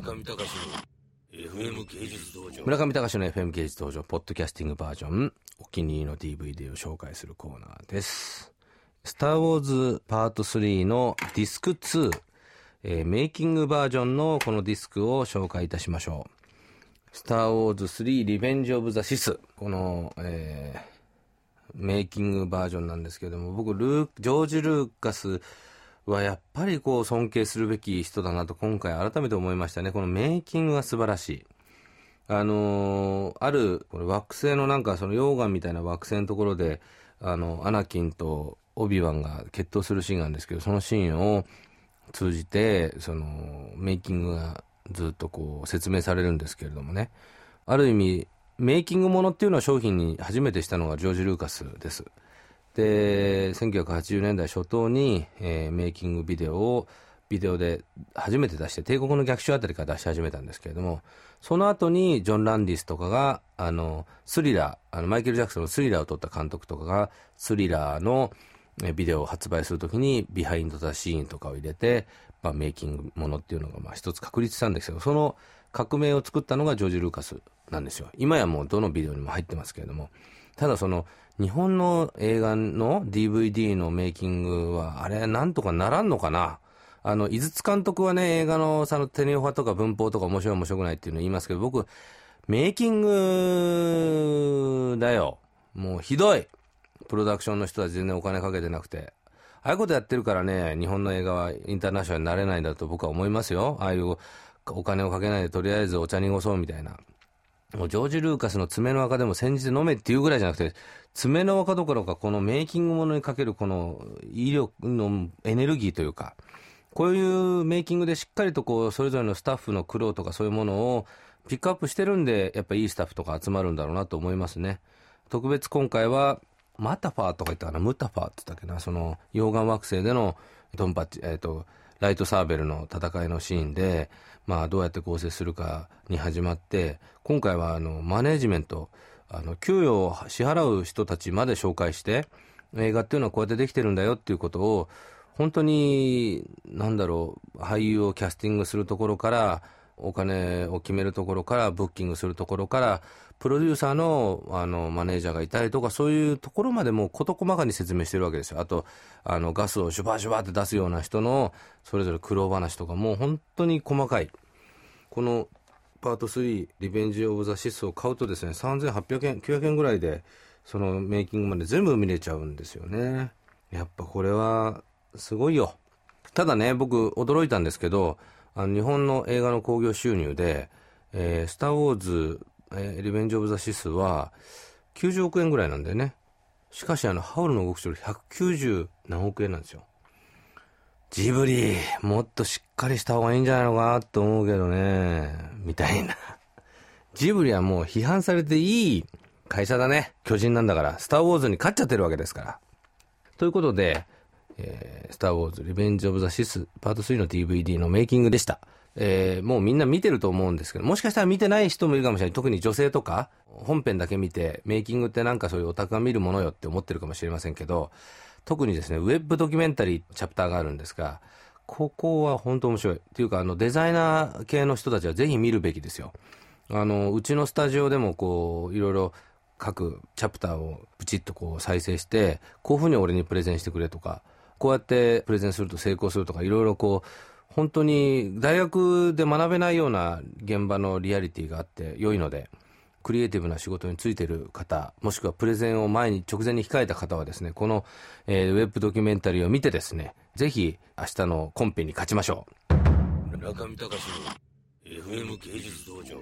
村上隆の FM 芸術道場村上隆の FM 芸術道場、ポッドキャスティングバージョン、お気に入りの DVD を紹介するコーナーです。スター・ウォーズパート3のディスク2、えーメイキングバージョンのこのディスクを紹介いたしましょう。スター・ウォーズ3リベンジ・オブ・ザ・シス。この、えーメイキングバージョンなんですけども、僕、ルー、ジョージ・ルーカスはやっぱりこう尊敬するべき人だなと今回改めて思いましたね。このメイキングが素晴らしい。あのーある、これ惑星のなんかその溶岩みたいな惑星のところで、あの、アナキンとオビワンが決闘するシーンがあるんですけど、そのシーンを通じて、その、メイキングがずっとこう説明されるんですけれどもね。ある意味、メイキングものっていうのは商品に初めてしたのがジョージ・ルーカスです。で、1980年代初頭に、えーメイキングビデオをビデオで初めて出して、帝国の逆襲あたりから出し始めたんですけれども、その後にジョン・ランディスとかが、あの、スリラー、あの、マイケル・ジャクソンのスリラーを撮った監督とかが、スリラーのビデオを発売するときに、ビハインド・ザ・シーンとかを入れて、まあ、メイキングものっていうのが、まあ、一つ確立したんですけど、その革命を作ったのがジョージ・ルーカスなんですよ。今やもうどのビデオにも入ってますけれども、ただその、日本の映画の DVD のメイキングは、あれ、なんとかならんのかな？あの、井筒監督はね、映画のそのテネオファとか文法とか面白い面白くないっていうの言いますけど、僕、メイキングだよ。もうひどい。プロダクションの人は全然お金かけてなくて。ああいうことやってるからね、日本の映画はインターナショナルになれないんだと僕は思いますよ。ああいうお金をかけないでとりあえずお茶濁そうみたいな。もうジョージ・ルーカスの爪の赤でも煎じて飲めっていうぐらいじゃなくて、爪の赤どころかこのメイキングものにかけるこの威力のエネルギーというか、こういうメイキングでしっかりとこう、それぞれのスタッフの苦労とかそういうものをピックアップしてるんで、やっぱいいスタッフとか集まるんだろうなと思いますね。特別今回は、マタファーとか言ったかな、ムタファーって言ったっけな、その、溶岩惑星でのドンパチ、えっ、と、ライトサーベルの戦いのシーンで、まあ、どうやって構成するかに始まって、今回は、あの、マネージメント、あの、給与を支払う人たちまで紹介して、映画っていうのはこうやってできてるんだよっていうことを、本当に、何だろう、俳優をキャスティングするところから、お金を決めるところから、ブッキングするところから、プロデューサーの、あの、マネージャーがいたりとか、そういうところまでも事細かに説明してるわけですよ。あと、あの、ガスをシュバシュバって出すような人の、それぞれ苦労話とかも、本当に細かい。この、パート3、リベンジ・オブ・ザ・シスを買うとですね、3800円、900円ぐらいで、そのメイキングまで全部見れちゃうんですよね。やっぱこれは、すごいよ。ただね、僕、驚いたんですけど、あの日本の映画の興行収入で、えースター・ウォーズ、えーリベンジ・オブ・ザ・シスは、90億円ぐらいなんだよね。しかし、あの、ハウルの動く城190何億円なんですよ。ジブリ、もっとしっかりした方がいいんじゃないのかなと思うけどね、みたいな。ジブリはもう批判されていい会社だね。巨人なんだから、スター・ウォーズに勝っちゃってるわけですから。ということで、えースター・ウォーズ・リベンジ・オブ・ザ・シスパート3の DVD のメイキングでした。えーもうみんな見てると思うんですけど、もしかしたら見てない人もいるかもしれない。特に女性とか、本編だけ見て、メイキングってなんかそういうオタクが見るものよって思ってるかもしれませんけど、特にですね、ウェブドキュメンタリーチャプターがあるんですが、ここは本当面白い。っていうか、あの、デザイナー系の人たちはぜひ見るべきですよ。あの、うちのスタジオでもこう、いろいろ各チャプターをプチッとこう再生して、こういうふうに俺にプレゼンしてくれとか、こうやってプレゼンすると成功するとか、いろいろこう、本当に大学で学べないような現場のリアリティがあって良いので、クリエイティブな仕事についてる方、もしくはプレゼンを前に直前に控えた方はですね、この、えーウェブドキュメンタリーを見てですね、ぜひ明日のコンペに勝ちましょう。村上隆の FM 芸術道場